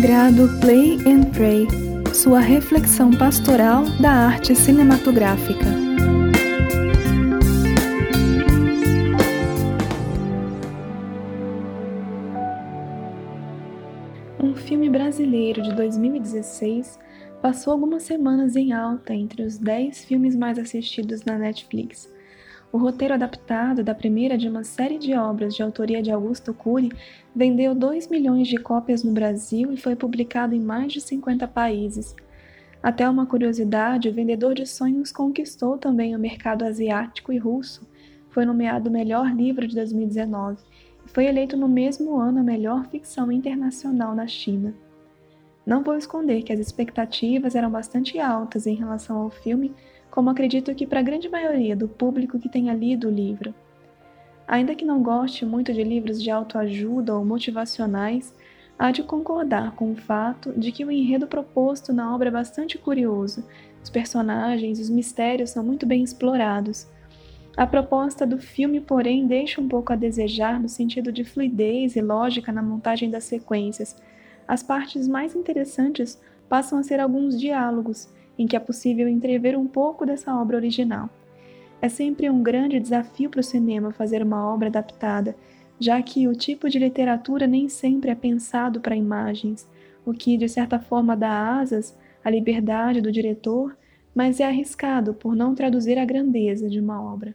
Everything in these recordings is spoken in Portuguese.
chamado Play and Pray, sua reflexão pastoral da arte cinematográfica. Um filme brasileiro de 2016 passou algumas semanas em alta entre os 10 filmes mais assistidos na Netflix o roteiro adaptado da primeira de uma série de obras de autoria de Augusto Cury vendeu 2 milhões de cópias no Brasil e foi publicado em mais de 50 países. Até uma curiosidade, o Vendedor de Sonhos conquistou também o mercado asiático e russo. Foi nomeado melhor livro de 2019 e foi eleito no mesmo ano a melhor ficção internacional na China. Não vou esconder que as expectativas eram bastante altas em relação ao filme, como acredito que para a grande maioria do público que tenha lido o livro. Ainda que não goste muito de livros de autoajuda ou motivacionais, há de concordar com o fato de que o enredo proposto na obra é bastante curioso, os personagens e os mistérios são muito bem explorados. A proposta do filme, porém, deixa um pouco a desejar no sentido de fluidez e lógica na montagem das sequências. As partes mais interessantes passam a ser alguns diálogos, em que é possível entrever um pouco dessa obra original. É sempre um grande desafio para o cinema fazer uma obra adaptada, já que o tipo de literatura nem sempre é pensado para imagens, o que de certa forma dá asas à liberdade do diretor, mas é arriscado por não traduzir a grandeza de uma obra.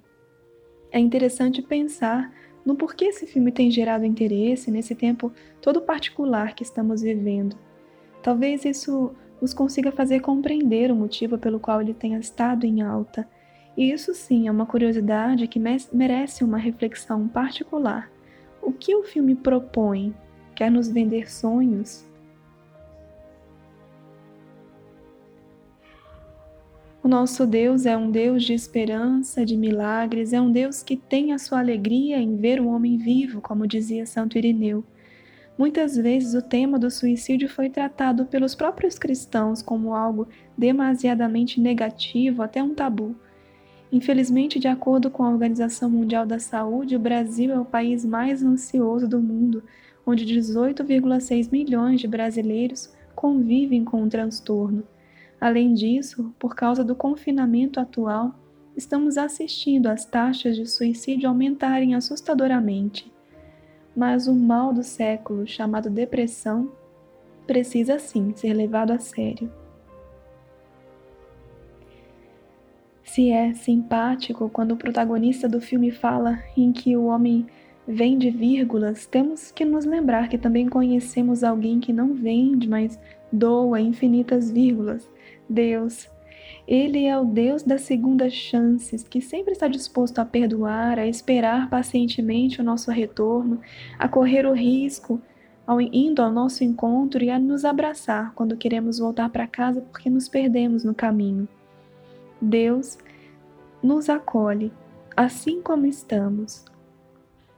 É interessante pensar no porquê esse filme tem gerado interesse nesse tempo todo particular que estamos vivendo. Talvez isso nos consiga fazer compreender o motivo pelo qual ele tenha estado em alta. E isso sim é uma curiosidade que merece uma reflexão particular. O que o filme propõe? Quer nos vender sonhos? O nosso Deus é um Deus de esperança, de milagres, é um Deus que tem a sua alegria em ver o homem vivo, como dizia Santo Irineu. Muitas vezes o tema do suicídio foi tratado pelos próprios cristãos como algo demasiadamente negativo, até um tabu. Infelizmente, de acordo com a Organização Mundial da Saúde, o Brasil é o país mais ansioso do mundo, onde 18,6 milhões de brasileiros convivem com o transtorno. Além disso, por causa do confinamento atual, estamos assistindo às taxas de suicídio aumentarem assustadoramente mas o mal do século, chamado depressão, precisa sim ser levado a sério. Se é simpático quando o protagonista do filme fala em que o homem vende vírgulas, temos que nos lembrar que também conhecemos alguém que não vende, mas doa infinitas vírgulas. Deus, ele é o Deus das segundas chances, que sempre está disposto a perdoar, a esperar pacientemente o nosso retorno, a correr o risco, ao indo ao nosso encontro e a nos abraçar quando queremos voltar para casa porque nos perdemos no caminho. Deus nos acolhe, assim como estamos.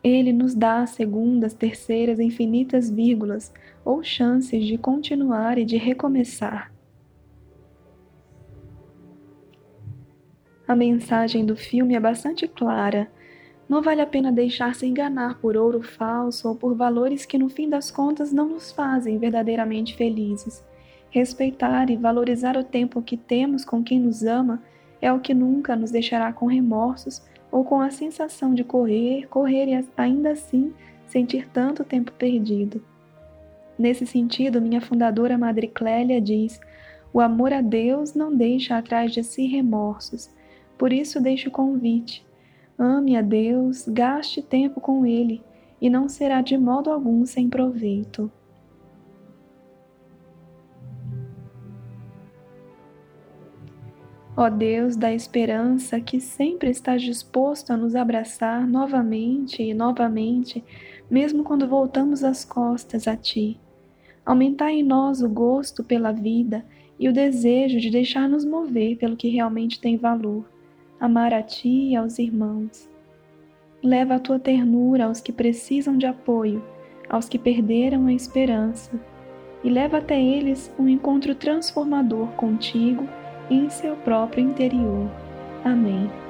Ele nos dá segundas, terceiras, infinitas vírgulas ou chances de continuar e de recomeçar. A mensagem do filme é bastante clara. Não vale a pena deixar-se enganar por ouro falso ou por valores que no fim das contas não nos fazem verdadeiramente felizes. Respeitar e valorizar o tempo que temos com quem nos ama é o que nunca nos deixará com remorsos ou com a sensação de correr, correr e ainda assim sentir tanto tempo perdido. Nesse sentido, minha fundadora Madre Clélia diz: o amor a Deus não deixa atrás de si remorsos, por isso deixo o convite. Ame a Deus, gaste tempo com Ele, e não será de modo algum sem proveito. Ó Deus da esperança, que sempre estás disposto a nos abraçar novamente e novamente, mesmo quando voltamos as costas a Ti. Aumentai em nós o gosto pela vida e o desejo de deixar-nos mover pelo que realmente tem valor amar a ti e aos irmãos. Leva a tua ternura aos que precisam de apoio, aos que perderam a esperança, e leva até eles um encontro transformador contigo em seu próprio interior. Amém.